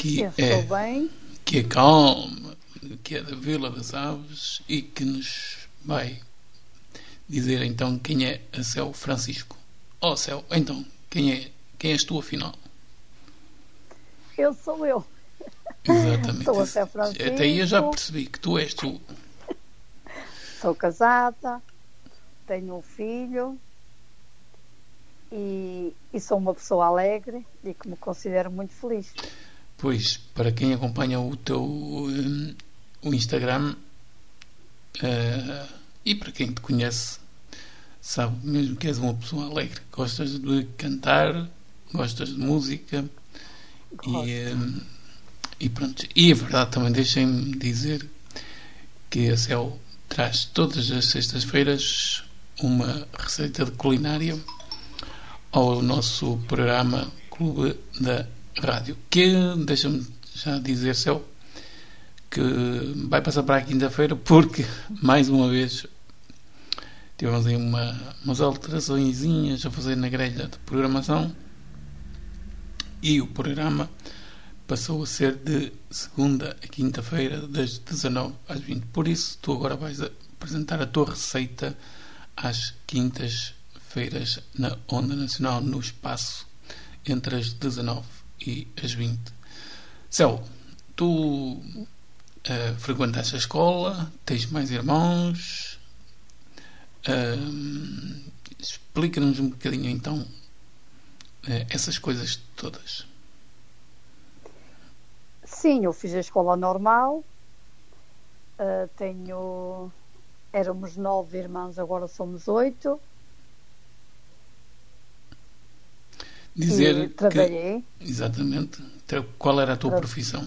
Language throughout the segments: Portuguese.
que é, bem. que é calma, que é da Vila das Aves e que nos vai dizer então quem é a Céu Francisco. Oh Céu, então, quem é quem és tu afinal? Eu sou eu. Exatamente. Sou a Céu Francisco. Até aí eu já percebi que tu és tu. Sou casada, tenho um filho e, e sou uma pessoa alegre e que me considero muito feliz. Pois, para quem acompanha o teu hum, o Instagram eh, e para quem te conhece, sabe mesmo que és uma pessoa alegre. Gostas de cantar, gostas de música Gosto. e, hum, e pronto. E é verdade, também deixem-me dizer que a Céu traz todas as sextas-feiras uma receita de culinária ao nosso programa Clube da Rádio. Que, deixa-me já dizer, Céu, que vai passar para a quinta-feira porque, mais uma vez, tivemos aí uma, umas alterações a fazer na grelha de programação e o programa passou a ser de segunda a quinta-feira, das 19 às 20. Por isso, tu agora vais apresentar a tua receita às quintas-feiras na Onda Nacional, no espaço entre as 19 e as 20. Céu, tu eh, frequentaste a escola, tens mais irmãos. Ahm, Explica-nos um bocadinho então eh, essas coisas todas. Sim, eu fiz a escola normal. ah, tenho. Éramos nove irmãos, agora somos oito. Dizer e que, trabalhei. exatamente, qual era a tua Tra- profissão?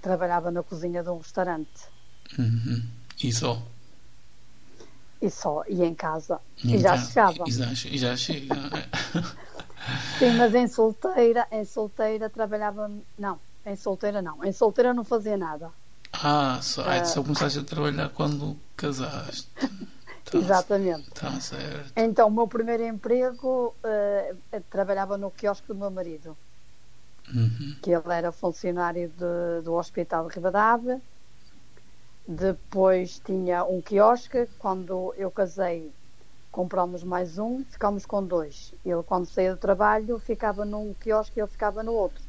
Trabalhava na cozinha de um restaurante. Uhum. E só. E só, e em casa. Em E já casa. chegava. E já, e já chega. Sim, mas em solteira, em solteira trabalhava. Não, em solteira não. Em solteira não fazia nada. ah, só, ai, só começaste a trabalhar quando casaste. Tá, Exatamente. Tá certo. Então, o meu primeiro emprego eh, trabalhava no quiosque do meu marido, Uhum. que ele era funcionário de- do Hospital de Ribadave. Depois tinha um quiosque. Quando eu casei, comprámos mais um, ficámos com dois. Ele, quando saía do trabalho, ficava num quiosque e eu ficava no outro.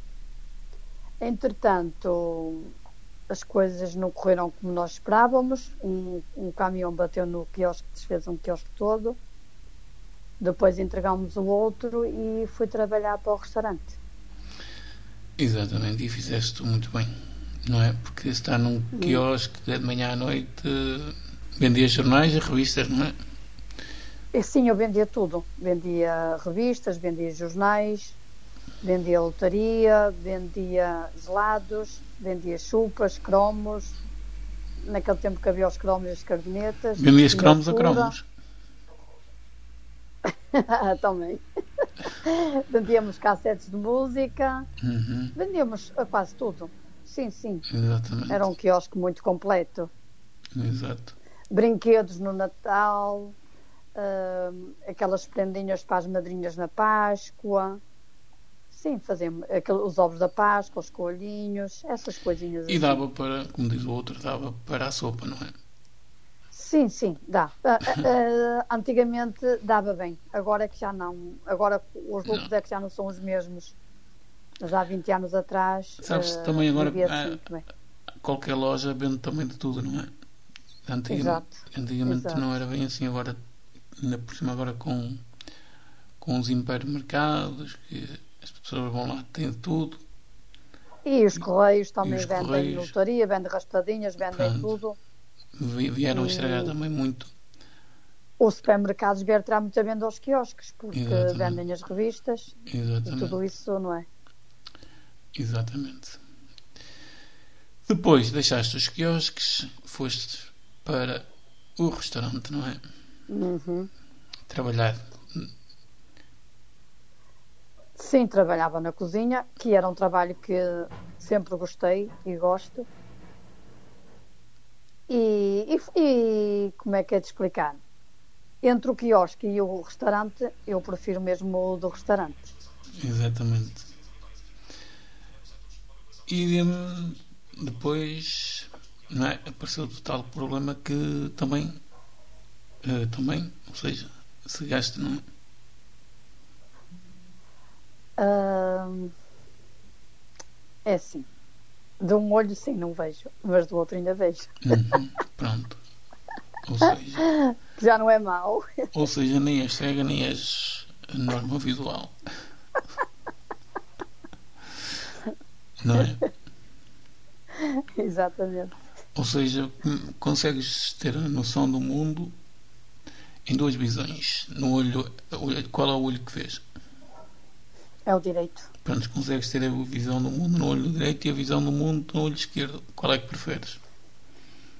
Entretanto, as coisas não correram como nós esperávamos. Um, um caminhão bateu no quiosque, desfez um quiosque todo. Depois entregámos o outro e fui trabalhar para o restaurante. Exatamente, e fizeste muito bem, não é? Porque estar num quiosque de manhã à noite vendia jornais e revistas, não é? Sim, eu vendia tudo. Vendia revistas, vendia jornais, vendia lotaria, vendia gelados, vendia chupas, cromos. Naquele tempo que havia os cromos e as carbonetas. Vendias cromos a cromos. Também. Vendíamos cassetes de música, Uhum. vendíamos a quase tudo. Sim, sim. Exatamente. Era um quiosque muito completo. Exato. Brinquedos no Natal, hum, aquelas prendinhas para as madrinhas na Páscoa. Sim, fazíamos aquele- os ovos da Páscoa, os coelhinhos, essas coisinhas E assim. dava para, como diz o outro, dava para a sopa, não é? Sim, sim, dá. Ah, ah, antigamente dava bem, agora é que já não. Agora os lucros é que já não são os mesmos. Mas há 20 anos atrás. Sabes, ah, também agora, muito bem. Qualquer loja vende também de tudo, não é? Antigamente, Exato. antigamente Exato. não era bem assim, agora, ainda por cima, agora com, com os hipermercados, que as pessoas vão lá, têm tudo. E os correios também os vendem Correios. lotaria, vendem raspadinhas, vendem Pronto. tudo. Vi- Vieram E- estragar também muito. Os supermercados vieram tirar muita venda aos quiosques, porque Exatamente. vendem as revistas e Exatamente. tudo isso, não é? Exatamente. Depois deixaste os quiosques, foste para o restaurante, não é? Uhum. Trabalhar. Sim, trabalhava na cozinha, que era um trabalho que sempre gostei e gosto. E, e- e como é que é de explicar? Entre o quiosque e o restaurante, eu prefiro mesmo o do restaurante. Exatamente. E hum, depois não é, apareceu o tal problema que também, uh, também, ou seja, se gasta, não é? Uh, é assim. De um olho sim, não vejo, mas do outro ainda vejo. Uhum, pronto. Ou seja, já não é mau. Ou seja, nem és cega, nem és norma visual. Não é? Exatamente. Ou seja, consegues ter a noção do mundo em duas visões. No olho, qual é o olho que vês? É o direito. Pronto, consegues ter a visão do mundo no olho direito e a visão do mundo no olho esquerdo. Qual é que preferes?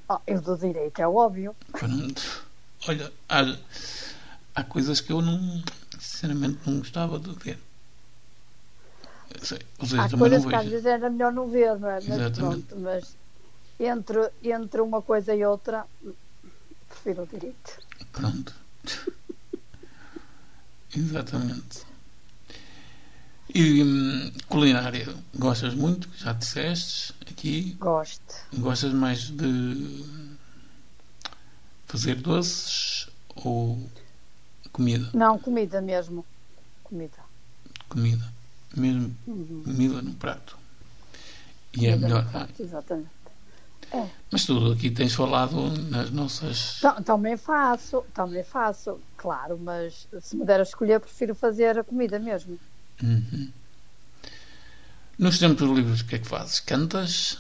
Oh, eu do direito, é óbvio. Pronto. Olha, há, há coisas que eu não, sinceramente, não gostava de ver. Sei, seja, há coisas que às vezes era melhor não ver, não é? Mas Exatamente. pronto, mas entre, entre uma coisa e outra, prefiro o direito. Pronto. Exatamente. E hum, culinária, gostas muito? Já disseste aqui? Gosto. Gostas mais de fazer doces ou comida? Não, comida mesmo. Comida. Comida. Mesmo uhum. comida no prato. E comida é melhor. Prato, exatamente. É. Mas tudo aqui tens falado nas nossas. Também faço, também faço, claro, mas se me der a escolher, prefiro fazer a comida mesmo. Uhum. Nos tempos livres, o que é que fazes? Cantas?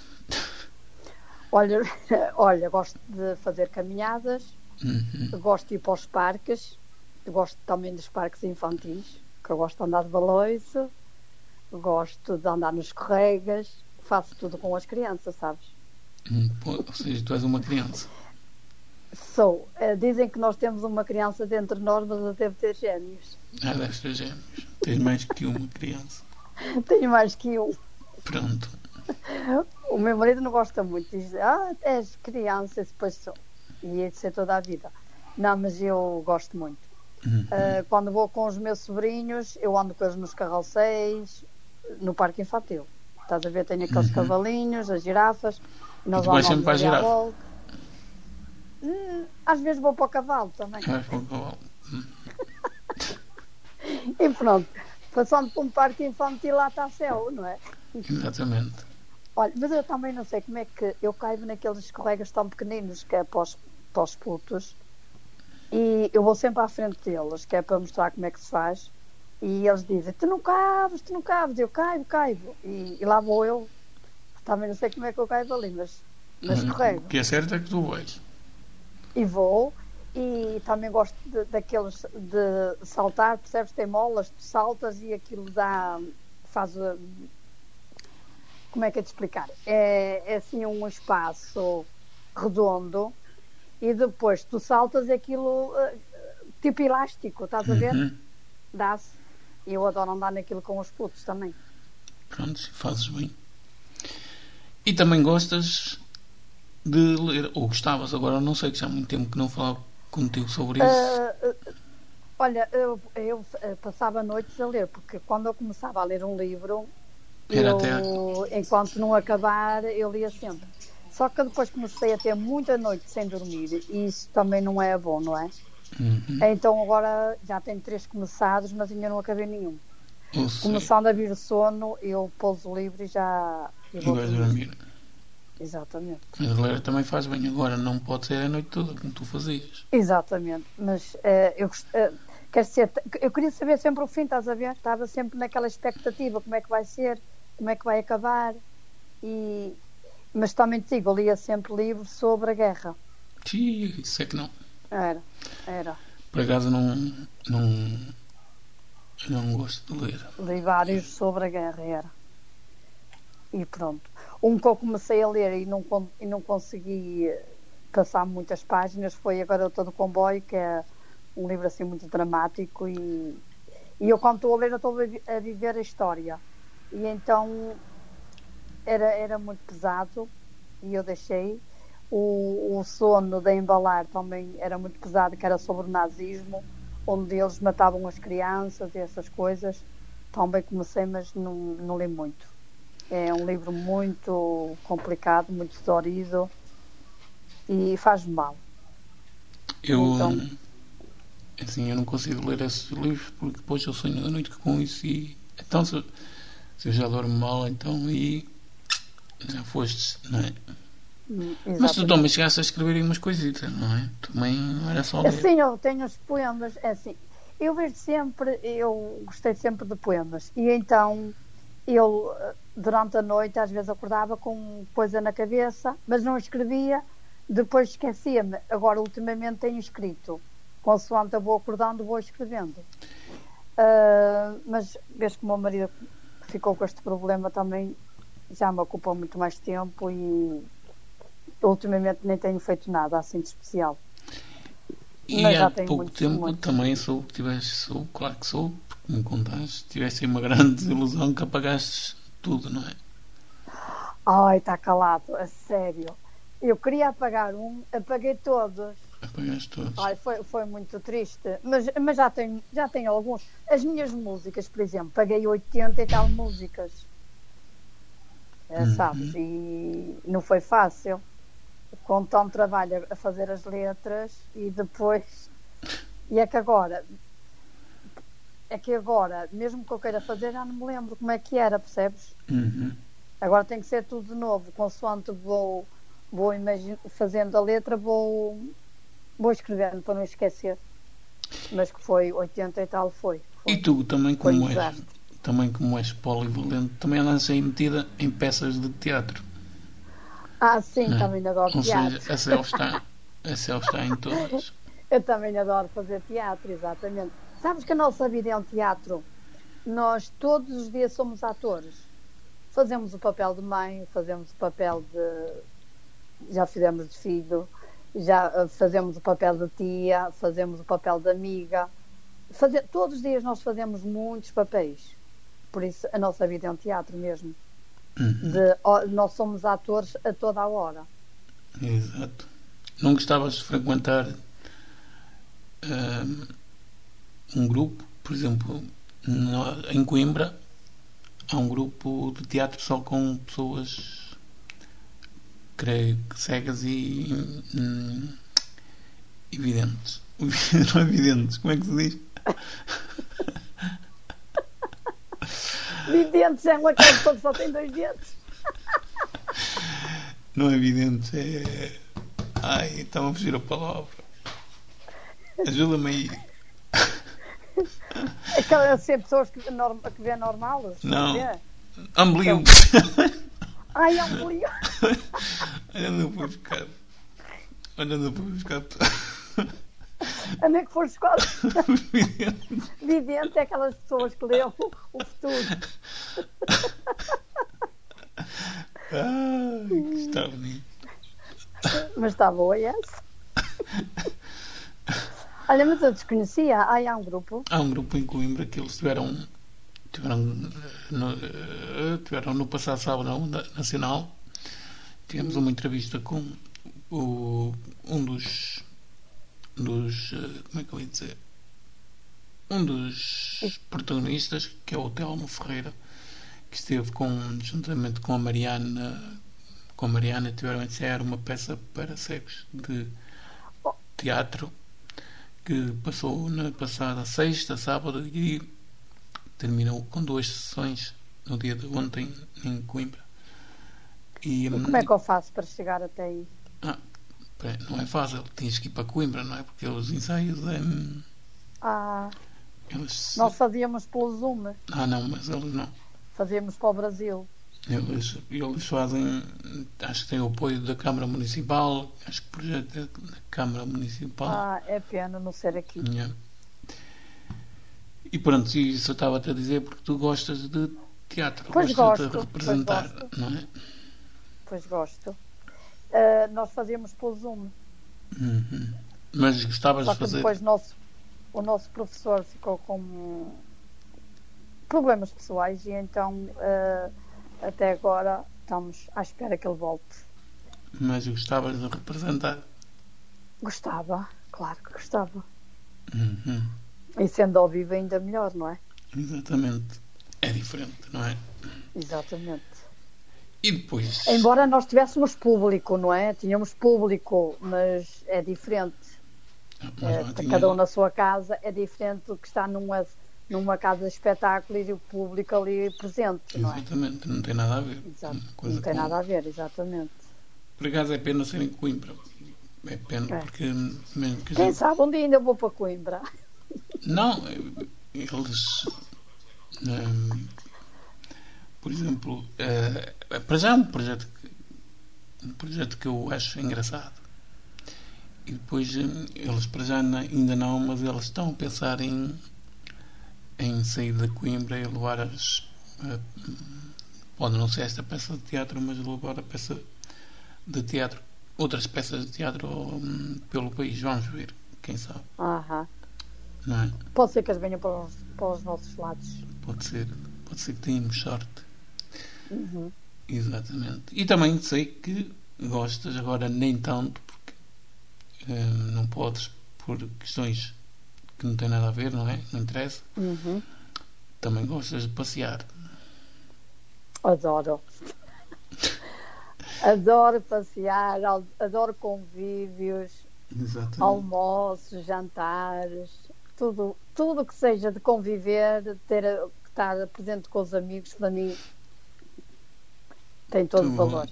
Olha, olha gosto de fazer caminhadas, uhum. gosto de ir para os parques, gosto também dos parques infantis, que eu gosto de andar de baloiço, gosto de andar nos corregas, faço tudo com as crianças, sabes? Hum, ou seja, tu és uma criança. Sou. Uh, dizem que nós temos uma criança dentro de nós, mas eu devo ter gêmeos. Ah, deves ter gêmeos. Tens mais que uma criança. Tenho mais que um. Pronto. O meu marido não gosta muito. Diz, ah, és criança, depois sou. E é de ser toda a vida. Não, mas eu gosto muito. Uhum. Uh, quando vou com os meus sobrinhos, eu ando com eles nos carroceiros, no parque infantil. Estás a ver? Tenho aqueles uhum. cavalinhos, as girafas. Nós vais sempre para a girafa? Hum, às vezes vou para o cavalo também. Vais para o cavalo. e pronto, passando por um parque infantil lá está céu, não é? Exatamente. Olha, mas eu também não sei como é que eu caibo naqueles colegas tão pequeninos que é para os, para os putos e eu vou sempre à frente deles, que é para mostrar como é que se faz. E eles dizem: Tu não cabes, tu não cabes. Eu caibo, caibo. E, e lá vou eu. Também não sei como é que eu caibo ali, mas, mas hum, O que é certo é que tu vais. E vou. E também gosto de, daqueles de saltar, percebes? Tem molas, tu saltas e aquilo dá. faz como é que é de explicar? É, é assim um espaço redondo e depois tu saltas aquilo uh, tipo elástico, estás a ver? Uhum. Dá-se. E eu adoro andar naquilo com os putos também. Pronto, fazes bem. E também gostas de ler, ou gostavas, agora não sei que já há muito tempo que não falava contigo sobre isso. Uh, uh, olha, eu, eu passava noites a ler, porque quando eu começava a ler um livro, eu, até... enquanto não acabar, eu lia sempre. Só que depois comecei a ter muita noite sem dormir e isso também não é bom, não é? Uhum. Então agora já tenho três começados, mas ainda não acabei nenhum. Começando a vir o sono, eu pouso o livro e já. E vou dormir. Exatamente. Mas ler também faz bem. Agora não pode ser a noite toda como tu fazias. Exatamente. Mas uh, eu uh, quer dizer, eu queria saber sempre o fim, estás a ver? Estava sempre naquela expectativa, como é que vai ser como é que vai acabar. E, mas também te digo, eu lia sempre livros sobre a guerra. Sim, isso é que não. Era, era. Por acaso não, não, não gosto de ler. Li vários sobre a guerra, era. E pronto. Um que eu comecei a ler e não, e não consegui passar muitas páginas foi A Garota do Comboio, que é um livro assim muito dramático e, e eu quando estou a ler estou a viver a história e então era, era muito pesado e eu deixei. O, o sono de embalar também era muito pesado, que era sobre o nazismo, onde eles matavam as crianças e essas coisas. Também comecei, mas não, não li muito. É um livro muito complicado, muito dolorido e faz mal. Eu, então, assim, eu não consigo ler esses livros porque depois eu sonho da noite com isso e então se, se eu já dormo mal então e já foste, não é? Hum, Mas tu também chegaste a escrever umas coisitas, não é? Também não era só ler. Sim, eu tenho os poemas, é assim, eu vejo sempre, eu gostei sempre de poemas e então eu durante a noite às vezes acordava com coisa na cabeça, mas não escrevia, depois esquecia-me. Agora ultimamente tenho escrito, consoante eu vou acordando, vou escrevendo. Uh, mas vês que o meu marido ficou com este problema também já me ocupa muito mais tempo e ultimamente nem tenho feito nada assim de especial. E Mas há pouco muito, tempo muito. também sou que tiveste, sou, claro que sou, porque me contaste, tiveste uma grande desilusão que apagaste tudo, não é? Ai, está calado, a sério. Eu queria apagar um, apaguei todos. Apagaste todos. Ai, foi, foi muito triste. Mas, mas já, tenho, já tenho alguns. As minhas músicas, por exemplo, paguei 80 e tal músicas. É, uhum. Sabes? E não foi fácil com tanto trabalho a fazer as letras e depois. E é que agora. É que agora, mesmo que eu queira fazer, já não me lembro como é que era, percebes? Uhum. Agora tem que ser tudo de novo, consoante vou, vou fazendo a letra, vou, vou escrevendo para não esquecer. Mas que foi 80 e tal, foi. foi. E tu também, como és, também como és polivalente, também andas aí metida em peças de teatro. Ah, sim, não. também adoro Ou teatro. Seja, a Céu está, a está em todas. Eu também adoro fazer teatro, exatamente. Sabes que a nossa vida é um teatro. Nós todos os dias somos atores. Fazemos o papel de mãe, fazemos o papel de. Já fizemos de filho, já eh, fazemos o papel de tia, fazemos o papel de amiga. Fazer, todos os dias nós fazemos muitos papéis. Por isso a nossa vida é um teatro mesmo. Uhum. De, nós somos atores a toda a hora. Exato. Não gostavas de frequentar um, um grupo, por exemplo, em Coimbra há um grupo de teatro só com pessoas creio que cegas e hum, evidentes. Não evidentes, como é que se diz? De dentes é uma pessoa que só tem dois dentes. Não é evidente, é. Ai, estava a fugir a palavra. Ajuda-me aí. Aquelas ser pessoas que, norm, que vê normal? Não. Amblio. Ai, amblio. Olha, não vou buscar. Olha, não vou buscar. Onde é que foste quase? Vidente é aquelas pessoas que lêem o futuro. Ah, que está bonito. Mas está boa essa. Olha, mas eu desconhecia. Ah, há um grupo. Há um grupo em Coimbra que eles tiveram. Tiveram no, eh, tiveram no passado sábado nacional. Tivemos uma entrevista com o, um dos dos. Eh, como é que eu ia dizer? Um dos protagonistas, que é o Telmo Ferreira, que esteve com, juntamente com a Mariana. Com a Mariana, tiveram a ensaiar uma peça para cegos de teatro que passou na passada sexta, sábado e terminou com duas sessões no dia de ontem em Coimbra. E, como é que eu faço para chegar até aí? Ah, não é fácil, tens que ir para Coimbra, não é? Porque os ensaios é. Ah. Eles... Nós fazíamos pelo Zoom. Ah, não, mas eles não. Fazíamos para o Brasil. Eles, eles fazem. Acho que tem o apoio da Câmara Municipal. Acho que o projeto é da Câmara Municipal. Ah, é pena não ser aqui. Yeah. E pronto, isso eu estava-te a dizer porque tu gostas de teatro. Pois gostas gosto. de representar, pois gosto. não é? Pois gosto uh, nós fazíamos pelo Zoom. Uhum. Mas gostavas Só de fazer. Depois nosso, o nosso professor ficou com problemas pessoais e então uh, até agora estamos à espera que ele volte. Mas gostavas de representar? Gostava, claro que gostava. Uhum. E sendo ao vivo ainda melhor, não é? Exatamente. É diferente, não é? Exatamente. E depois. Embora nós tivéssemos público, não é? Tínhamos público, mas é diferente. Mas É, cada um na sua casa é diferente do que está numa, numa casa de espetáculos e o público ali presente, não é? Exatamente, não tem nada a ver. Exato. Não tem com- nada a ver, exatamente. Por acaso é pena ser em Coimbra. É pena É. porque mesmo que a Quem gente- sabe um dia ainda vou para Coimbra. Não, eles. ehm, por exemplo, eh, para já é um projeto, que, um projeto que eu acho engraçado. E depois eh, eles para já ainda não, mas eles estão a pensar em, em sair da Coimbra e levar as. pode não ser esta peça de teatro, mas levar a peça de teatro, outras peças de teatro hum, pelo país. Vamos ver, quem sabe, Aham. não é? Pode ser que as venham para os, para os nossos lados. Pode ser, pode ser que tenhamos sorte. Uhum. Exatamente. E também sei que gostas, agora nem tanto, porque hum, não podes, por questões que não têm nada a ver, não é? Não interessa. Uhum. Também gostas de passear. Adoro. Adoro passear, adoro convívios, Exatamente. almoços, jantares, tudo, tudo que seja de conviver, ter que estar presente com os amigos, para mim tem todo o Tu- valor.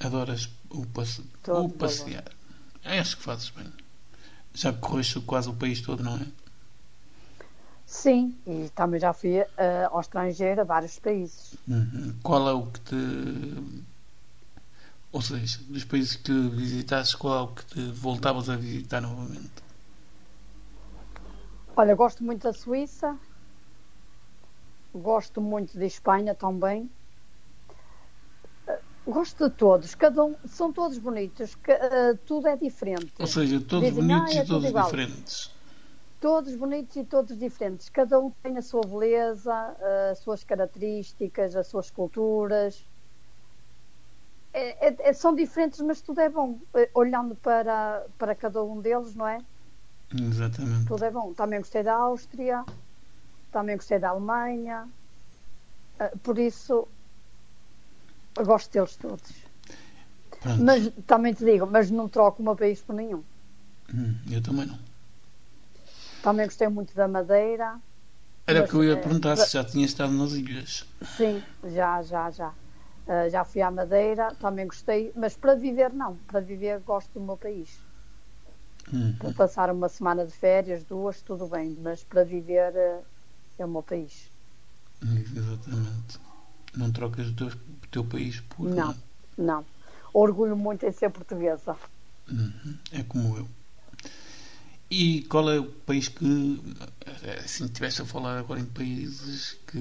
Adoras o, passe... O passear. Acho que fazes bem. Já correste quase o país todo, não é? Sim, e também já fui eh, ao estrangeiro, a vários países. Uhum. Qual é o que te. Ou seja, dos países que visitaste, qual é o que te voltavas a visitar novamente? Olha, gosto muito da Suíça, gosto muito de Espanha também. Gosto de todos, cada um, são todos bonitos, que, eh, tudo é diferente. Ou seja, todos Dizem, bonitos "Ah, é e todos igual." diferentes. Todos bonitos e todos diferentes. Cada um tem a sua beleza, as suas características, as suas culturas. É- é- é- são diferentes, mas tudo é bom. Eh, Olhando para, para cada um deles, não é? Exatamente. Tudo é bom. Também gostei da Áustria, também gostei da Alemanha. Eh, Por isso, gosto deles todos. Pronto. Mas também te digo, mas não troco o meu país por nenhum. Hum, eu também não. Também gostei muito da Madeira. Era o que eu ia eh, perguntar se já tinha estado nas ilhas. Sim, já, já, já. Uh, já fui à Madeira, também gostei, mas para viver não. Para viver gosto do meu país. Hum, Para passar uma semana de férias, duas, tudo bem, mas para viver uh, é o meu país. Exatamente. Não trocas o teu, o teu país por. Não. Não. Orgulho muito em ser portuguesa. Uhum, É como eu. E qual é o país que, assim, estiveste a falar agora em países que,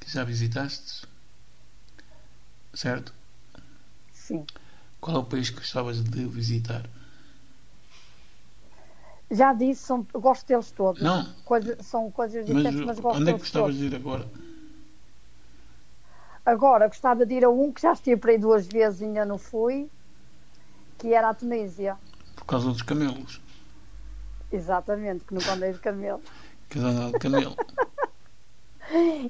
que já visitaste? Certo? Sim. Qual é o país que gostavas de visitar? Já disse, são, gosto deles todos. Não. Coisa- são coisas Mas diferentes, mas, gosto onde é que deles gostavas todos. de ir agora? Agora, gostava de ir a um que já estive para aí duas vezes e ainda não fui, que era a Tunísia. Por causa dos camelos. Exatamente, que nunca andei de camelo. Que andam de camelo.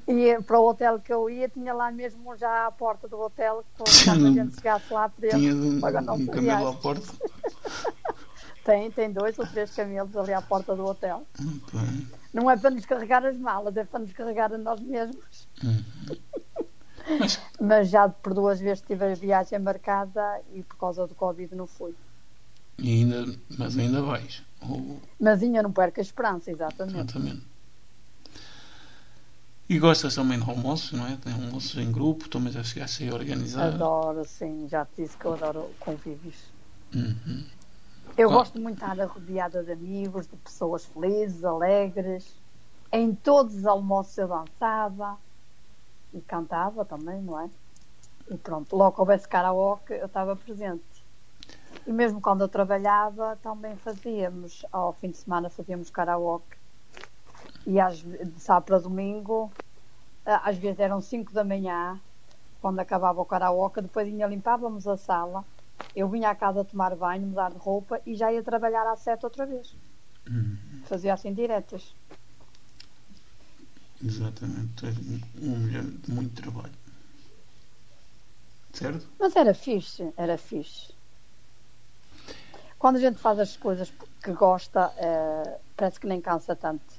E para o hotel que eu ia, tinha lá mesmo já à porta do hotel, quando a gente chegasse lá para Tinha um, um camelo à porta. Tem, tem dois ou três camelos ali à porta do hotel. Bem. Não é para nos carregar as malas, é para nos carregar a nós mesmos. Uhum. Mas, já por duas vezes tive a viagem marcada e por causa do Covid não fui. e ainda, mas ainda vais. Ou, Mas ainda não perco a esperança, exatamente. exatamente. E gostas também de almoços, não é? Tem almoços em grupo, também já chegaste a organizar. Adoro, sim, já te disse que eu adoro convívios. Uhum. Eu Qual- gosto muito de estar rodeada de amigos, de pessoas felizes, alegres. Em todos os almoços eu dançava e cantava também, não é? E pronto, logo que houvesse karaoke eu estava presente. E mesmo quando eu trabalhava também fazíamos, ao fim de semana fazíamos karaoke. E às, de sábado para domingo, às vezes eram 5 da manhã, quando acabava o karaoke, depois ainda limpávamos a sala eu vinha à casa tomar banho, mudar de roupa e já ia trabalhar às sete outra vez. Uhum. Fazia assim diretas. Exatamente. É uma mulher de muito trabalho. certo? Mas era fixe, era fixe. Quando a gente faz as coisas que gosta, eh, parece que nem cansa tanto.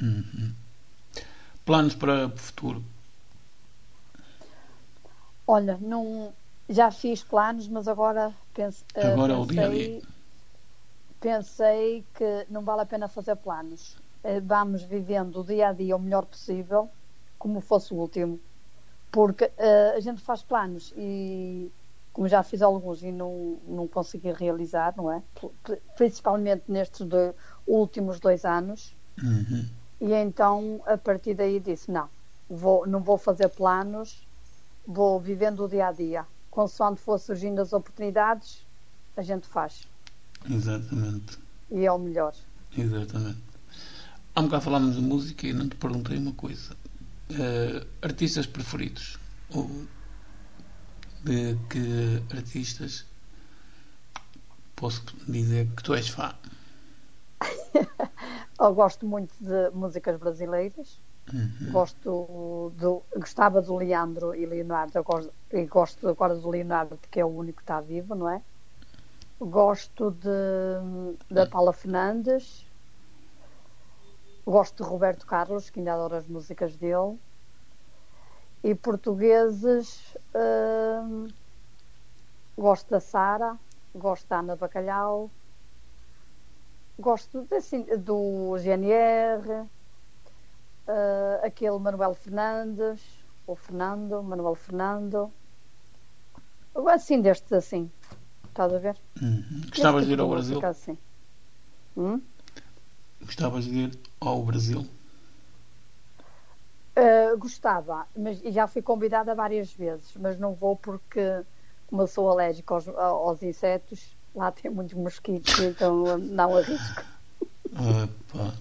Uhum. Planos para o futuro? Olha, não, já fiz planos, mas agora pense, eh, Agora é o dia a pensei, dia. pensei que não vale a pena fazer planos. Eh, Vamos vivendo o dia a dia o melhor possível, como fosse o último. Porque eh, a gente faz planos e, como já fiz alguns e não, não consegui realizar, não é? Principalmente nestes dois, últimos dois anos. Uhum. E então, a partir daí, disse: não, vou, não vou fazer planos, vou vivendo o dia a dia. Consoante for surgindo as oportunidades, a gente faz. Exatamente. E é o melhor. Exatamente. Há um bocado falámos de música e não te perguntei uma coisa. Eh, artistas preferidos? Ou de que artistas posso dizer que tu és fã? Eu gosto muito de músicas brasileiras. Uhum. Gosto do, gostava do Leandro e Leonardo. Eu gosto, e gosto agora do Leonardo, porque é o único que está vivo, não é? Gosto de, da Paula Fernandes. Gosto de Roberto Carlos, que ainda adoro as músicas dele. E portugueses, hum, gosto da Sara, gosto da Ana Bacalhau, gosto assim, do GNR, eh, aquele Manuel Fernandes, o Fernando, Manuel Fernando. Assim, destes assim. Estás a ver? Uhum. Gostavas de ir tipo ao de Brasil? Assim. Hum? Gostavas de ir ao Brasil? Uh, gostava, mas já fui convidada várias vezes, mas não vou porque, como eu sou alérgica aos, aos insetos, lá tem muitos mosquitos, então não arrisco. Ah, pá.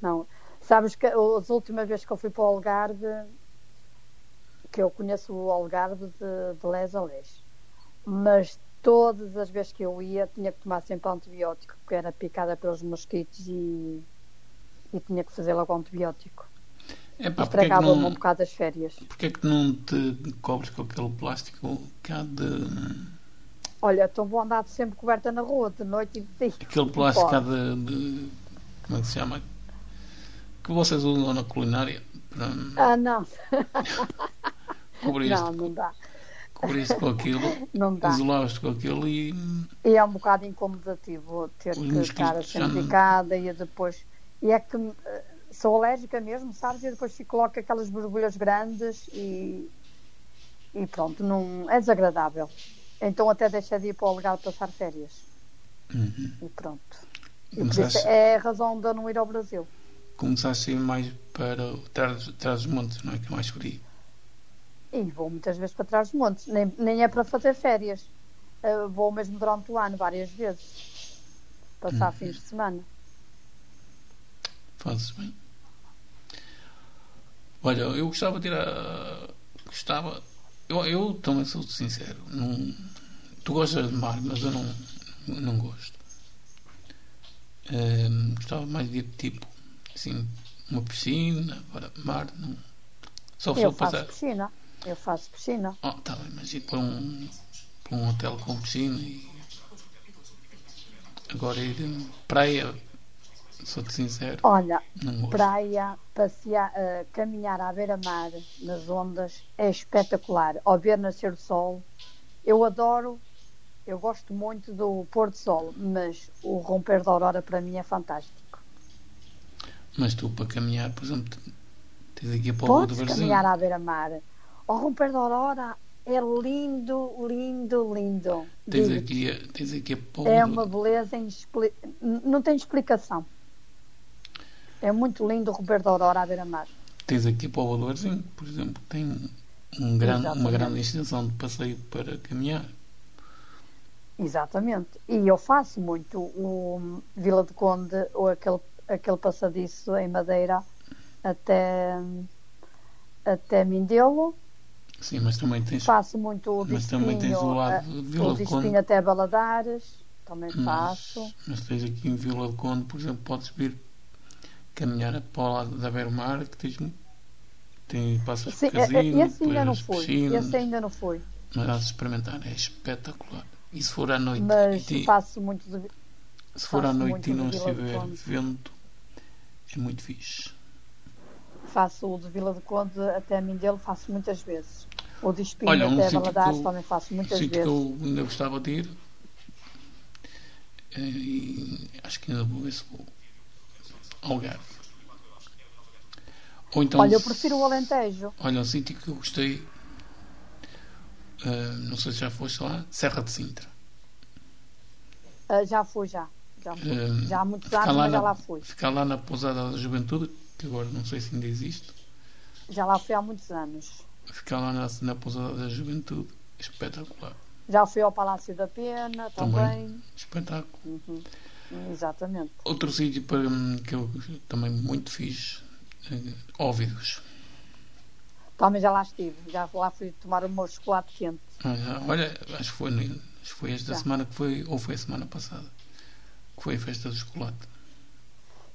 Não. Sabes que as últimas vezes que eu fui para o Algarve, que eu conheço o Algarve de, de les a les, mas todas as vezes que eu ia tinha que tomar sempre antibiótico, porque era picada pelos mosquitos e, e tinha que fazer logo antibiótico. É pá, porque é, Estragava-me um não, bocado as férias. porque é que não te cobres com aquele plástico cá de. Olha, então vou andar sempre coberta na rua, de noite e de dia. Aquele plástico cá de, de- Como é que se chama? Que vocês usam na culinária para Ah, não, cobrir não, não dá. Cobriste com aquilo, isolavas-te com aquilo e. E é um bocado incomodativo ter que estar não- picada e depois. E é que eh, sou alérgica mesmo, sabes? E depois logo com aquelas borbulhas grandes e. E pronto, não, é desagradável. Então até deixei de ir para o lugar passar férias. Uhum. E pronto. E por isso é a razão de eu não ir ao Brasil. começaste a ir mais para o trás, trás dos montes, não é? Que é mais frio. E vou muitas vezes para trás dos montes. Nem, nem é para fazer férias. Eh, vou mesmo durante o ano, várias vezes. Passar Uhum. fins de semana. Fazes bem. Olha, eu gostava de ir a. Gostava. Eu, eu também sou sincero. Não, tu gostas de mar, mas eu não, não gosto. Gostava mais de ir tipo. Assim, uma piscina, mar. Não. Só Eu faço passar. piscina. Eu faço piscina. Oh, tá bem, mas ir para um, para um hotel com piscina e. Agora ir praia, sou-te sincero, Olha, praia, passear, eh, caminhar à beira-mar, nas ondas, é espetacular. Ao ver nascer o sol, eu adoro, eu gosto muito do pôr do sol, mas o romper da aurora para mim é fantástico. Mas tu para caminhar, por exemplo, tens aqui para o Rua do Podes Brasil. caminhar à beira-mar. Ao romper da aurora é lindo, lindo, lindo. Tens Digo-te, aqui, a- tens aqui a Póvoa É uma beleza, inexpli- não tem explicação. É muito lindo o romper da aurora à beira-mar. tens aqui a Póvoa do Arzinho, por exemplo, tem um grande, uma grande extensão de passeio para caminhar. Exatamente. E eu faço muito o Vila do Conde ou aquele, aquele passadiço em madeira até, até Mindelo. Sim, mas também tens, Faço muito o mas também tens o lado a- de Vila do Conde. Até Baladares. Também faço. Mas, mas tens aqui em Vila do Conde, por exemplo, podes vir caminhar para o lado da beira-mar, que tens, tem, passas Sim, por é- é- casino, esse ainda não depois fui. piscina. Esse ainda não fui. Mas há de experimentar, é espetacular. E se for à noite, Mas e, faço muito de... se for à noite e não de estiver vento, é muito fixe. Faço o de Vila do Conde até a mim dele faço muitas vezes. O de Espinho Olha, um até Valadares eu- também faço muitas Sítio que vezes. eu ainda gostava de ir. eh, E acho que ainda vou ver se vou. Algarve. Ou então. Olha, eu prefiro o Alentejo. Olha, um sítio que eu gostei. eh, não sei se já foste lá. Serra de Sintra. Ah, já fui, já. Já, fui. Eh, já há muitos anos, mas já na- lá fui. Ficar lá na Pousada da Juventude, que agora não sei se ainda existe. Já lá fui há muitos anos. Ficar lá na, na Pousada da Juventude, espetacular. Já fui ao Palácio da Pena Também. também. Espetáculo. Uhum. Exatamente. Outro sítio para, hum, que eu também muito fiz, eh, Óvidos. Também já lá estive. Já lá fui tomar o meu chocolate quente. Ah, Olha, acho que foi, acho que foi esta Já. semana que foi, ou foi a semana passada, que foi a festa do chocolate.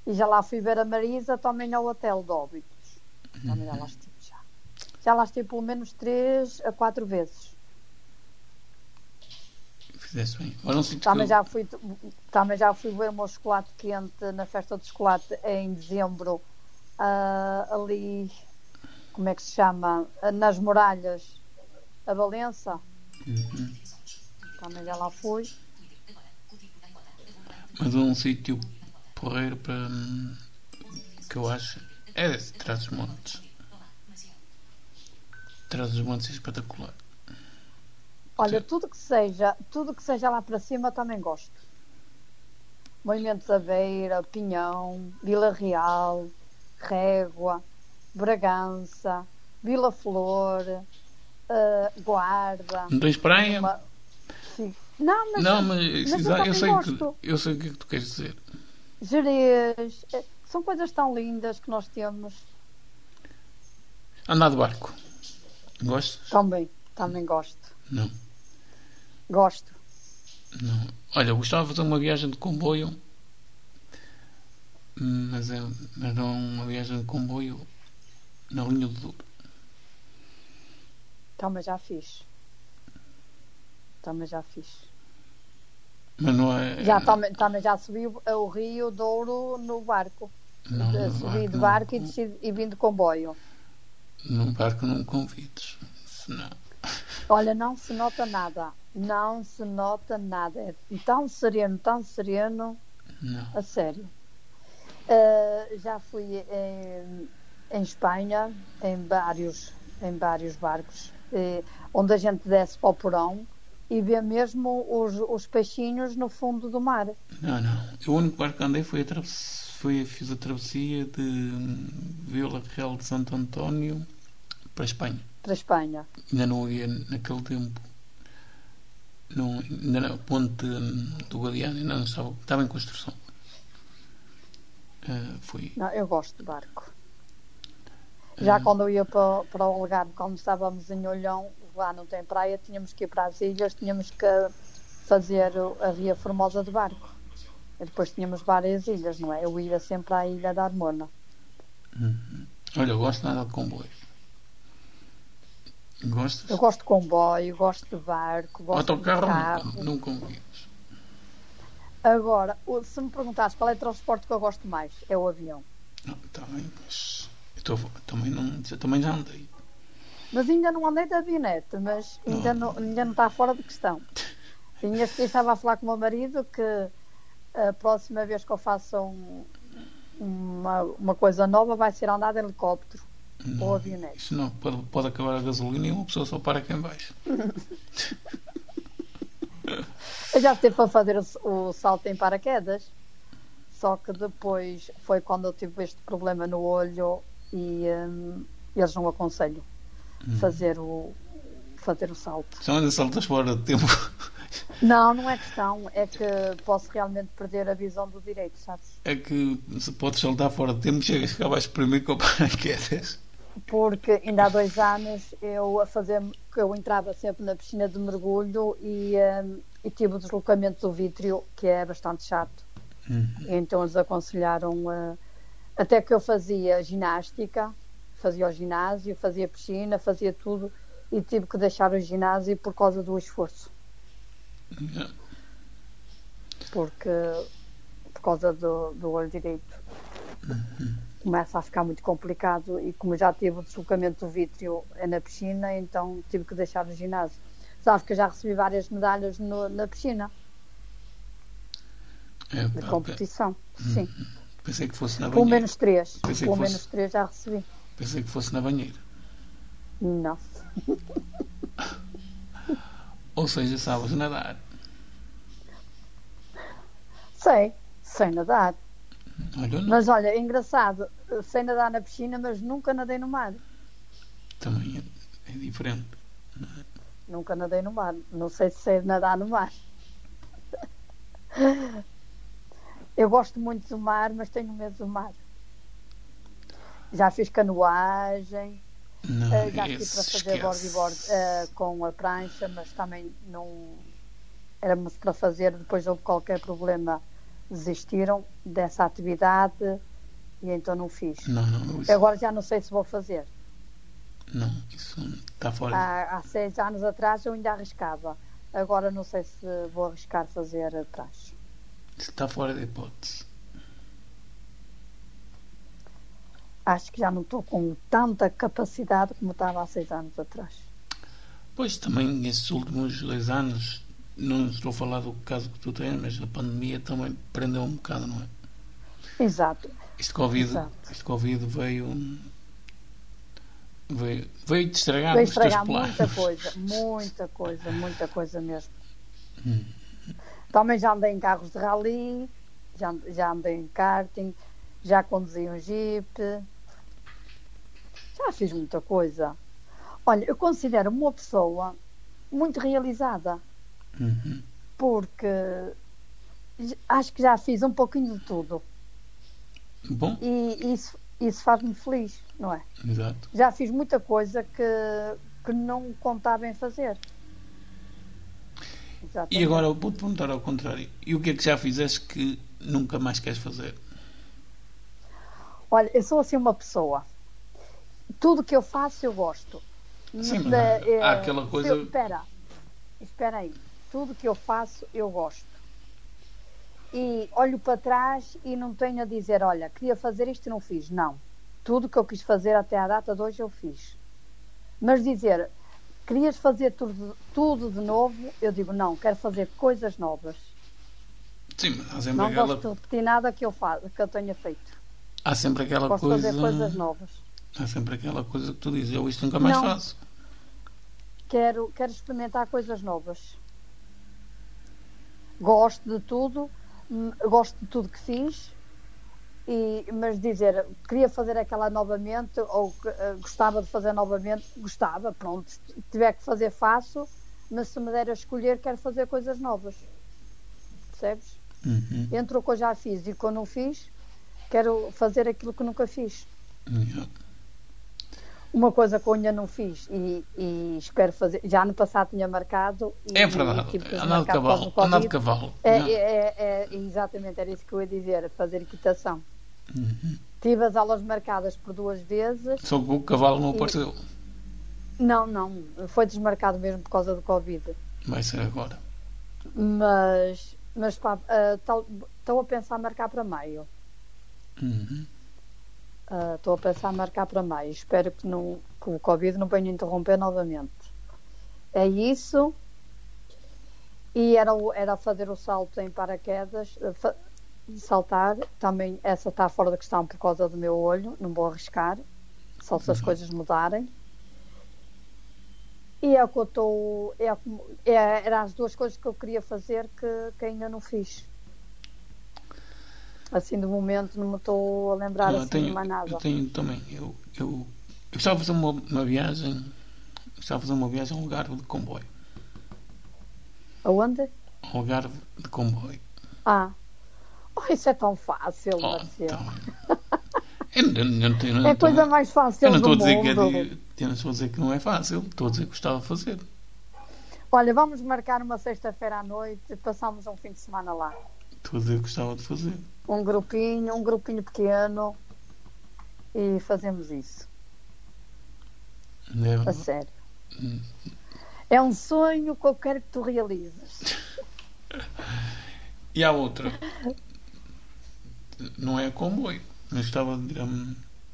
E já lá fui ver a Marisa também ao Hotel de Óbitos. Também já lá estive já. Já lá estive pelo menos três a quatro vezes. Fizeste bem. Um sítio que Também eu- já, fui, também já fui ver o meu chocolate quente na festa de chocolate em dezembro, ah, ali, como é que se chama? Ah, Nas muralhas, a Valença. Uhum. Também já lá fui. Mas um sítio porreiro para hum, que eu acho é esse, Trás os Montes. Trás os Montes é espetacular. Olha, Sim. tudo que seja, tudo que seja lá para cima também gosto. Moimento da Beira, Pinhão, Vila Real, Régua, Bragança, Vila Flor, ah, Guarda. Não tens praia? uma- Sim. Não, mas, Não, mas mas eu eu, sei que, eu sei o que é que tu queres dizer. Jerez, eh, são coisas tão lindas que nós temos. Andar de barco. Gostas? Também, também gosto. Não. Gosto. Não. Olha, eu gostava de fazer uma viagem de comboio, mas, é, mas não uma viagem de comboio na linha do Douro. Também já fiz. Também já fiz. Mas não é. Já também, também já subi o, o Rio Douro no barco. Não, Eh, no subi de não- barco e, desci, e vim de comboio. Num barco não convides. Senão. Olha, não se nota nada. Não se nota nada. É tão sereno, tão sereno. Não. A sério. Uh, já fui em, em Espanha, em vários, em vários barcos, eh, onde a gente desce para o porão e vê mesmo os, os peixinhos no fundo do mar. Não, não. O único barco que andei foi a travessia, foi, fiz a travessia de Vila Real de Santo António para a Espanha. Para a Espanha. Ainda não ia naquele tempo. Não, ainda na ponte do Guadiana ainda não estava, estava em construção. Ah, foi. Não, eu gosto de barco. Já Ah. quando eu ia para, para o Algarve, quando estávamos em Olhão, lá não tem praia, tínhamos que ir para as ilhas, tínhamos que fazer a Ria Formosa de barco. E depois tínhamos várias ilhas, não é? Eu ia sempre à ilha da Armona. Uhum. Olha, eu gosto nada de comboio. Gostas? Eu gosto de comboio, gosto de barco, gosto Autocarro de carro. não convides. Agora, se me perguntares qual é o transporte que eu gosto mais, é o avião. Não, bem, mas eu tô- também, não, eu também já andei. Mas ainda não andei de avionete, mas ainda não, ainda não está fora de questão. Ainda estava a falar com o meu marido que a próxima vez que eu faça um- uma, uma coisa nova vai ser andar de helicóptero Não, ou avionete. Isso não, pode, pode acabar a gasolina e uma pessoa só para aqui em baixo. Eu já esteve para fazer o, o salto em paraquedas, só que depois foi quando eu tive este problema no olho e hum, eles não aconselham fazer o, fazer o salto. Ainda saltas fora de tempo. Não, não é questão, é que posso realmente perder a visão do direito, sabes? É que se podes saltar fora de tempo, chegas cá vais primeiro com o paraquedas. Porque ainda há dois anos eu a fazer eu entrava sempre na piscina de mergulho e, hum, e tive o deslocamento do vítreo, que é bastante chato. Uhum. Então eles aconselharam uh, até que eu fazia ginástica, fazia o ginásio, fazia piscina, fazia tudo e tive que deixar o ginásio por causa do esforço. Porque por causa do, do olho direito começa a ficar muito complicado e como já tive o deslocamento do vítreo é na piscina, então tive que deixar o ginásio. Sabes que eu já recebi várias medalhas no- na piscina É, de competição. Sim, Pensei que fosse na pelo banheira. menos três. Pensei Pelo fosse- menos três já recebi. Pensei que fosse na banheira. Não. Ou seja, sabes nadar. Sei, sei nadar. Olha. Mas olha, é engraçado, sei nadar na piscina, mas nunca nadei no mar. também é, é diferente. Nunca nadei no mar. Não sei se sei nadar no mar. Eu gosto muito do mar, mas tenho medo do mar. Já fiz canoagem, Não, eh, já fiz para fazer bodyboard eh, com a prancha, mas também não era para fazer, depois houve qualquer problema, desistiram dessa atividade e então não fiz. Não, não, isso, Agora já não sei se vou fazer. não, isso está fora. Há, há seis anos atrás eu ainda arriscava. Agora não sei se vou arriscar fazer atrás. Está fora de hipótese. Acho que já não estou com tanta capacidade como estava há seis anos atrás. Pois também esses últimos dois anos, não estou a falar do caso que tu tens, mas a pandemia também prendeu um bocado, não é? Exato. Este Covid, Exato. este COVID veio, veio, veio te estragar teus estragar muita coisa, muita coisa, muita coisa mesmo. Hum. Também já andei em carros de rally, já, já andei em karting, já conduzi um jeep, já fiz muita coisa. Olha, eu considero uma pessoa muito realizada, Uhum. porque acho que já fiz um pouquinho de tudo Bom, e isso, isso faz-me feliz, não é? exato. Já fiz muita coisa que, que não contava em fazer. E Exatamente. agora eu vou-te perguntar ao contrário. E o que é que já fizeste que nunca mais queres fazer? Olha, eu sou assim uma pessoa. Tudo que eu faço eu gosto. Sim, mas é, há aquela coisa- eu- Espera, espera aí. Tudo que eu faço eu gosto. E olho para trás e não tenho a dizer, olha, queria fazer isto e não fiz. Não. Tudo que eu quis fazer até à data de hoje eu fiz. Mas dizer, querias fazer tudo, tudo de novo, eu digo, não, quero fazer coisas novas. Sim, mas há sempre Não aquela, gosto de repetir nada que eu, faço, que eu tenha feito. há sempre aquela Gosto coisa. de fazer coisas novas. Há sempre aquela coisa que tu dizes, eu isto nunca mais Não. faço. Quero, quero experimentar coisas novas. Gosto de tudo, hum, gosto de tudo que fiz, e, mas dizer queria fazer aquela novamente ou eh, gostava de fazer novamente, gostava, pronto, se tiver que fazer faço, mas se me der a escolher quero fazer coisas novas. Percebes? Uhum. Entre o que eu já fiz e o que eu não fiz, quero fazer aquilo que nunca fiz. Yeah. Uma coisa que eu ainda não fiz e, e espero fazer, já no passado tinha marcado e, É verdade. e Andar de cavalo. Andar de cavalo. É, é, é, exatamente, era isso que eu ia dizer, fazer equitação. Uhum. Tive as aulas marcadas por duas vezes. Só que o cavalo não apareceu. Não, não, foi desmarcado mesmo por causa do Covid. Vai ser agora. Mas, mas pá, ah, estou a pensar marcar para maio. Uhum. Ah, Estou a pensar marcar para maio. Espero que, não, que o Covid não venha interromper novamente. É isso. E era, era fazer o salto em paraquedas, eh, saltar. Também essa está fora da questão por causa do meu olho. Não vou arriscar. Só se as coisas mudarem. E é o que eu estou. É, é, eram as duas coisas que eu queria fazer que, que ainda não fiz. Assim, de momento, não me estou a lembrar Ah, assim, tenho, de mais nada. eu tenho também. Eu, eu, eu gostava de fazer uma, uma viagem. Gostava de fazer uma viagem ao Algarve de comboio. Aonde? Ao Algarve de comboio. Ah. Oh, isso é tão fácil, Oh, então. Eu, não- eu não tenho- não é a coisa mais fácil Eu não do estou a dizer que é mundo. eu não estou a dizer que não é fácil. Estou a dizer que gostava de fazer. Olha, vamos marcar uma sexta-feira à noite e passamos um fim de semana lá. Dizer que gostava de fazer. Um grupinho, um grupinho pequeno e fazemos isso. É A sério. É um sonho que eu quero que tu realizes. E há outra. Não é comboio. Eu estava de a...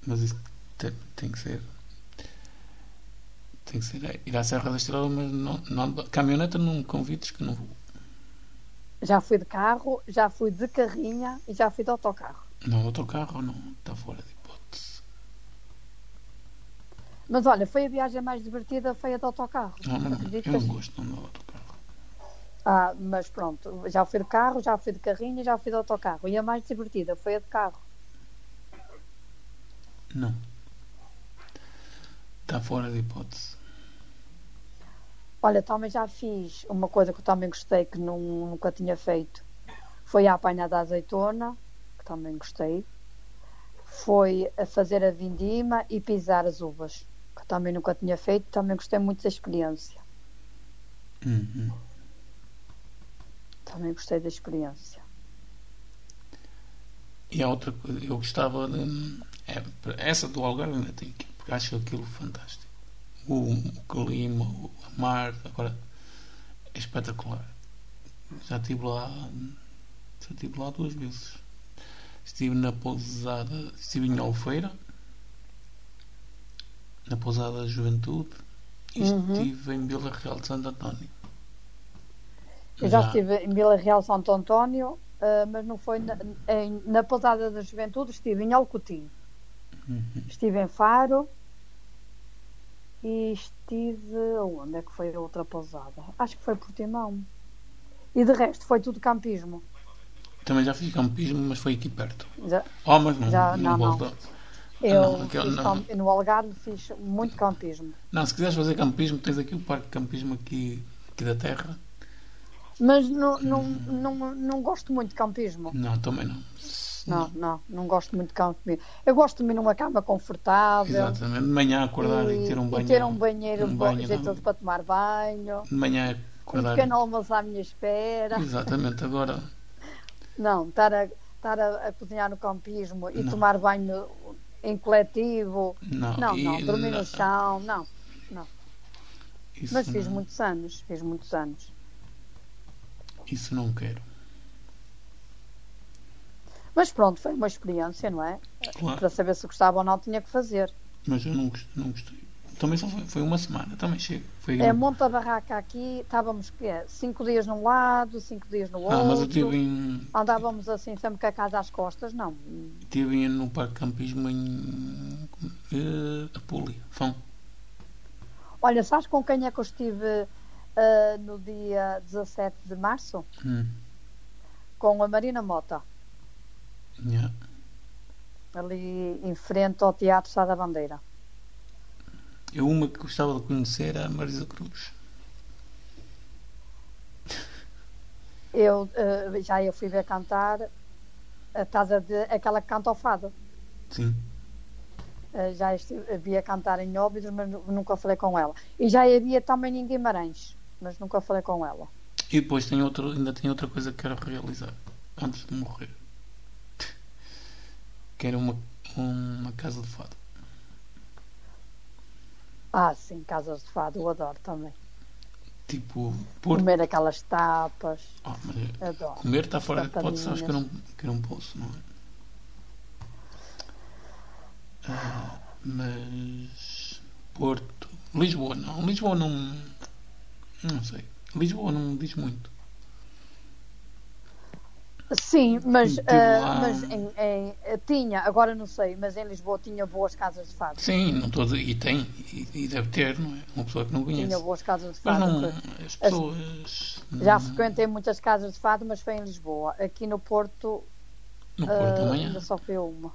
Mas isso tem, tem que ser. Tem que ser ir à Serra da Estrela, mas não, não, caminhoneta não convites que não vou. Já fui de carro, já fui de carrinha e já fui de autocarro. Não, autocarro não, está fora de hipótese. Mas olha, foi a viagem mais divertida, foi a de autocarro. Não, não, eu Acreditas? não gosto não de autocarro. Ah, mas pronto, já fui de carro, já fui de carrinha, já fui de autocarro. E a mais divertida foi a de carro. Não. Está fora de hipótese. Olha, também já fiz uma coisa que eu também gostei, que nu- nunca tinha feito. Foi a apanha da azeitona, que também gostei. Foi a fazer a vindima e pisar as uvas, que também nunca tinha feito. Também gostei muito da experiência. Uhum. Também gostei da experiência. E há outra coisa, eu gostava de. é, essa do Algarve ainda tenho que porque acho aquilo fantástico. O, o clima, o mar, agora é espetacular. Já estive lá, já estive lá duas vezes. Estive na pousada, estive em Albufeira, na pousada da Juventude, e Uhum. estive em Vila Real de Santo António. Eu já estive em Vila Real Santo António, ah, mas não foi na, em- na Pousada da Juventude, estive em Alcotim. Uhum. Estive em Faro e estive. Onde é que foi a outra pousada? Acho que foi Portimão. E de resto foi tudo campismo. Também já fiz campismo, mas foi aqui perto. Já- Oh, mas não, Já- não, não, não. Eu não, aquele não. no Algarve fiz muito campismo. Não, se quiseres fazer campismo, tens aqui o parque de campismo aqui, aqui da Terra. Mas não, não, não, não gosto muito de campismo. Não, também não. Não, não, não gosto muito de campismo. Eu gosto de dormir numa cama confortável. Exatamente. De manhã acordar e, ter um banho. e ter um banheiro um banho, jeitoso não. para tomar banho. De manhã Um acordar. pequeno almoço à minha espera. Exatamente, agora. Não, estar a, estar a, a cozinhar no campismo e Não. tomar banho em coletivo. Não, Não, e- não, dormir não. no chão, não. Isso Mas fiz não, muitos anos, fiz muitos anos. Isso não quero. Mas pronto, foi uma experiência, não é? Claro. Para saber se gostava ou não, tinha que fazer. Mas eu não gostei. Não gostei. Também só foi, foi uma semana, também chego. Foi É, monta barraca aqui, estávamos que é, cinco dias num lado, cinco dias no outro. ah, mas eu estive em, Andávamos assim, sempre com a casa às costas, não. tive em- no parque de campismo em. Uh, Apulia, Fão. Olha, sabes com quem é que eu estive ah, no dia 17 de março? Hum. Com a Marina Mota, Yeah. ali em frente ao Teatro Sá da Bandeira. Eu uma que gostava de conhecer era a Marisa Cruz. Eu ah, já eu fui ver cantar a casa de aquela que canta ao fado. Sim. Ah, já havia cantar em Óbidos, mas nu- nunca falei com ela. E já havia também em Guimarães, mas nunca falei com ela. E depois tem outro, ainda tem outra coisa que quero realizar antes de morrer. Quero uma, uma casa de fado. Ah, sim, casas de fado, eu adoro também. Tipo, Porto. Comer aquelas tapas, mas adoro. comer está fora de hipótese, sabes que eu não, que eu não posso, não é? Ah, mas Porto, Lisboa não, Lisboa não, não sei, Lisboa não me diz muito. Sim, mas, lá- mas em, em- tinha, agora não sei, mas em Lisboa tinha boas casas de fado. Sim, não dizer- e tem, e, e deve ter, não é? Uma pessoa que não conhece. Tinha boas casas de fado. não, as pessoas. Já não- frequentei muitas casas de fado, mas foi em Lisboa. Aqui no Porto, No Porto amanhã. ainda só fui uma.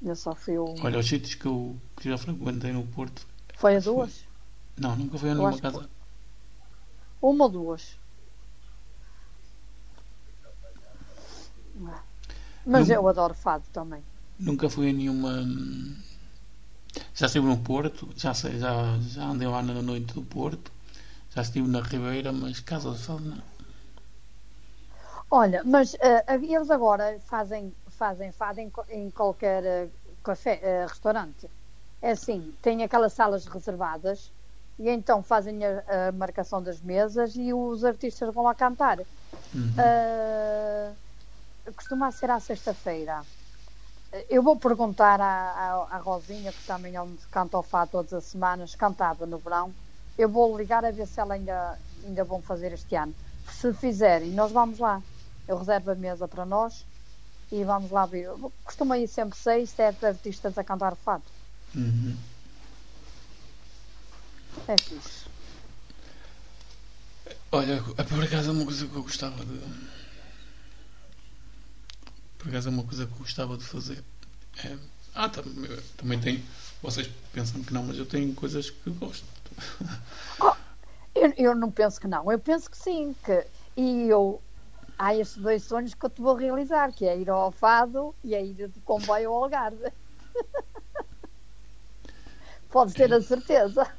Ainda só fui uma. Olha, os sítios que eu que já frequentei no Porto. Foi a duas? Não, nunca fui a nenhuma casa. Uma ou duas? Mas Não- eu adoro fado também. Nunca fui a nenhuma. hum, Já estive no Porto, já sei, já, já andei lá na noite do Porto, já estive na Ribeira, mas casa de fado não. Olha, mas ah, eles agora fazem, fazem fado em, em qualquer ah, café, ah, restaurante. É assim, tem aquelas salas reservadas e então fazem a, a marcação das mesas e os artistas vão lá cantar. Uhum. Costuma ser à sexta-feira. Eu vou perguntar à, à, à, Rosinha, que também é onde canta o Fá todas as semanas, cantava no verão. Eu vou ligar a ver se ela ainda, ainda vão fazer este ano. Se fizerem, nós vamos lá. Eu reservo a mesa para nós e vamos lá ver. Costuma ir sempre seis, sete artistas a cantar o fato. Uhum. É fixe. Olha, por acaso é uma coisa que eu gostava de. Por acaso é uma coisa que gostava de fazer. É... Ah, também, também tem. Vocês pensam que não, mas eu tenho coisas que gosto. Oh, eu, eu não penso que não. Eu penso que sim. Que, e eu. Há estes dois sonhos que eu te vou realizar, que é ir ao Fado e é ir de comboio ao Algarve. Podes ter a certeza.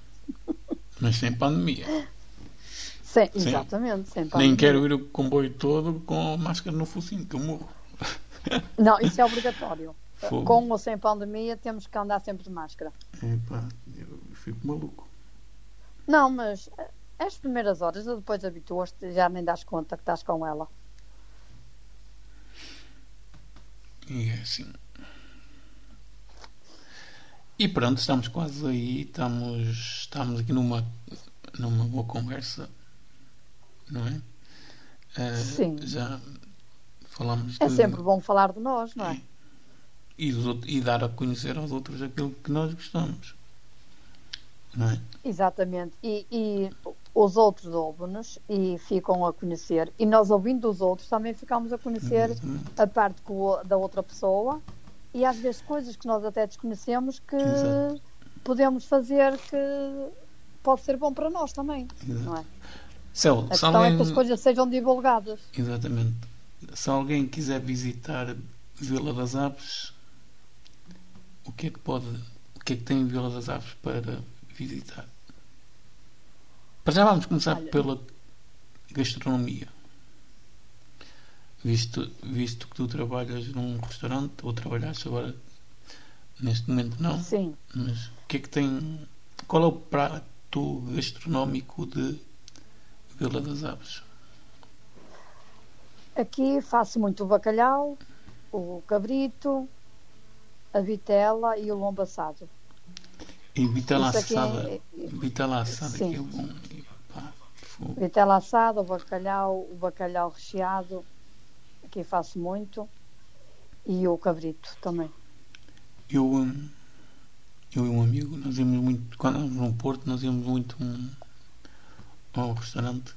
Mas sem pandemia. Sim, exatamente, sem pandemia. Nem quero ir o comboio todo com a máscara no focinho, que eu morro. Não, isso é obrigatório. Fogo. Com ou sem pandemia, temos que andar sempre de máscara. Epá, eu fico maluco. Não, mas eh, as primeiras horas, depois habituas-te, já nem das conta que estás com ela. E é assim. E pronto, estamos quase aí, estamos, estamos aqui numa, numa boa conversa, não é? Uh, Sim. Já falamos É de, sempre bom falar de nós, não é? E, e, dar a conhecer aos outros aquilo que nós gostamos. Não é? Exatamente. E, e os outros ouvem-nos e ficam a conhecer. E nós, ouvindo os outros, também ficamos a conhecer Exatamente. a parte da outra pessoa e às vezes coisas que nós até desconhecemos que Exato. podemos fazer que pode ser bom para nós também, Exato. não é? Se, a questão é que as coisas sejam divulgadas. Exatamente. Se alguém quiser visitar Vila das Aves, o que é que pode, o que é que tem Vila das Aves para visitar? Para já vamos começar Olha. pela gastronomia visto, visto que tu trabalhas num restaurante ou trabalhaste agora neste momento não sim mas o que é que tem qual é o prato gastronómico de Vila das Aves aqui faço muito o bacalhau o cabrito a vitela e o lombo assado e vitela assada é... vitela assada sim. que é bom vitela assada o bacalhau o bacalhau recheado aqui faço muito, e o cabrito também. Eu, hum, eu e um amigo, nós íamos muito, quando estávamos no Porto, nós íamos muito um, a um restaurante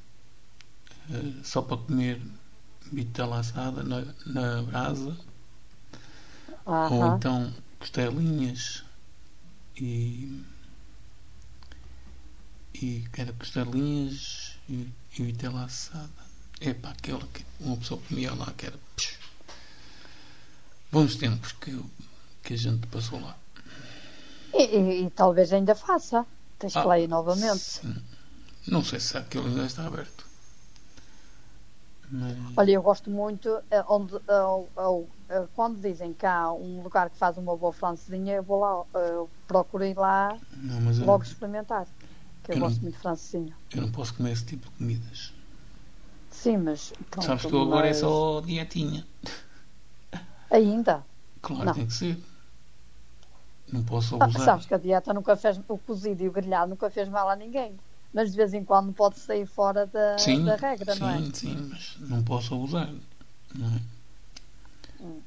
uh, só para comer vitela assada na, na brasa, ou então costelinhas e e era costelinhas e, e vitela assada é para aquela que uma pessoa comia lá que era psh, bons tempos que, que a gente passou lá. E, e, e talvez ainda faça. Tens ah, que lá ir novamente. Sim. Não sei se aquilo ainda está aberto. Mas... Olha, eu gosto muito eh, onde, uh, uh, quando dizem que há um lugar que faz uma boa francesinha, eu vou lá, procuro ir lá não, logo experimentar. Que eu, eu gosto não, muito de francesinha. Eu não posso comer esse tipo de comidas. Sim, mas. Pronto, Sabes que eu agora é só dietinha. Ainda? Claro, não. tem que ser. Não posso ah, abusar. Ah, sabes que a dieta nunca fez. O cozido e o grelhado nunca fez mal a ninguém. Mas de vez em quando pode sair fora da, sim, da regra, sim, não é? Sim, sim, mas não posso abusar. Não é? Hum.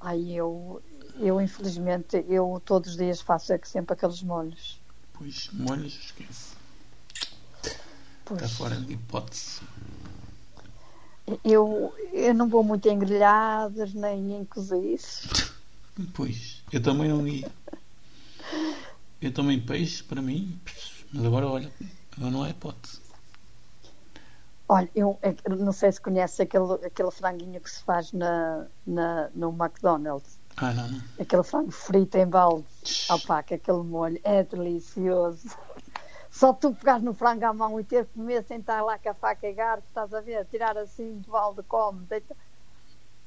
Aí eu, eu infelizmente, eu todos os dias faço sempre aqueles molhos. Pois, molhos, esquece. Pois. Está fora de hipótese. Eu, eu não vou muito em grelhadas nem em cozidos. Pois, eu também não ia. Eu também peixe para mim, mas agora olha, agora não é hipótese. Olha, eu, é não sei se conhece aquele, aquele franguinho que se faz na, na, no McDonald's. Ah, não, não. Aquele frango frito em balde. Opa, que aquele molho é delicioso. Só tu pegares no frango à mão e ter que comer sem estar lá com a faca e garfo, estás a ver? Tirar assim do balde, come, deita,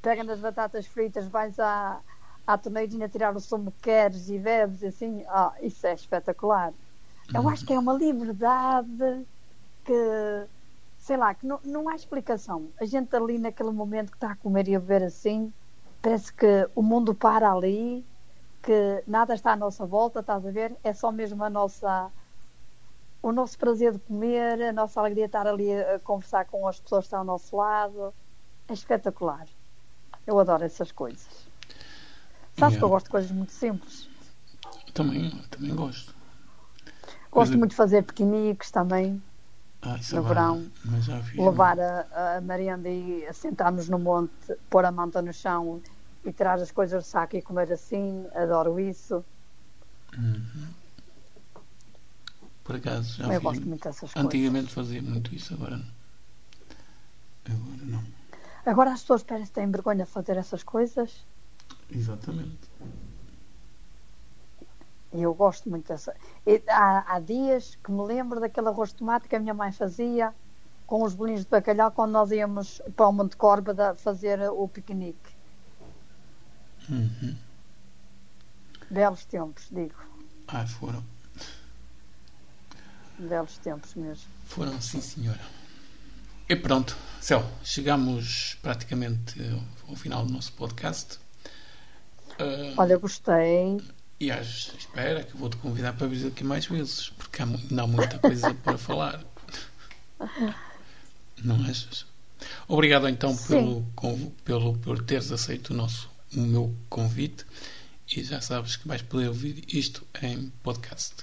pega nas batatas fritas, vais à, à torneirinha tirar o sumo que queres e bebes assim, ah, isso é espetacular. Eu acho que é uma liberdade que, sei lá, que não, não há explicação. A gente ali naquele momento que está a comer e a beber assim, parece que o mundo para ali, que nada está à nossa volta, estás a ver? É só mesmo a nossa o nosso prazer de comer, a nossa alegria de estar ali a conversar com as pessoas que estão ao nosso lado. É espetacular. Eu adoro essas coisas. Sabes Yeah. que eu gosto de coisas muito simples. Também, também gosto. Gosto Coisa- muito de fazer piqueniques também, Ah, isso No agora, verão, levar a, a merenda e sentarmos no monte, pôr a manta no chão e tirar as coisas do saco e comer assim. Adoro isso. Por acaso, já eu vi. gosto muito dessas coisas. Antigamente fazia muito isso, agora não. Agora não. Agora as pessoas parecem que têm vergonha de fazer essas coisas Exatamente. E eu gosto muito dessa. Há, há dias que me lembro daquele arroz de tomate que a minha mãe fazia com os bolinhos de bacalhau quando nós íamos para o Monte Córbada fazer o piquenique. Uhum. Belos tempos, digo. Ah, foram. Belos tempos mesmo. Foram, sim, senhora. E pronto, Céu, chegamos praticamente ao final do nosso podcast. Ah, Olha, gostei. E às espera que vou-te convidar para vir aqui mais vezes, porque há, ainda há muita coisa para falar. Não achas? Obrigado então pelo, pelo, por teres aceito o, nosso, o meu convite e já sabes que vais poder ouvir isto em podcast.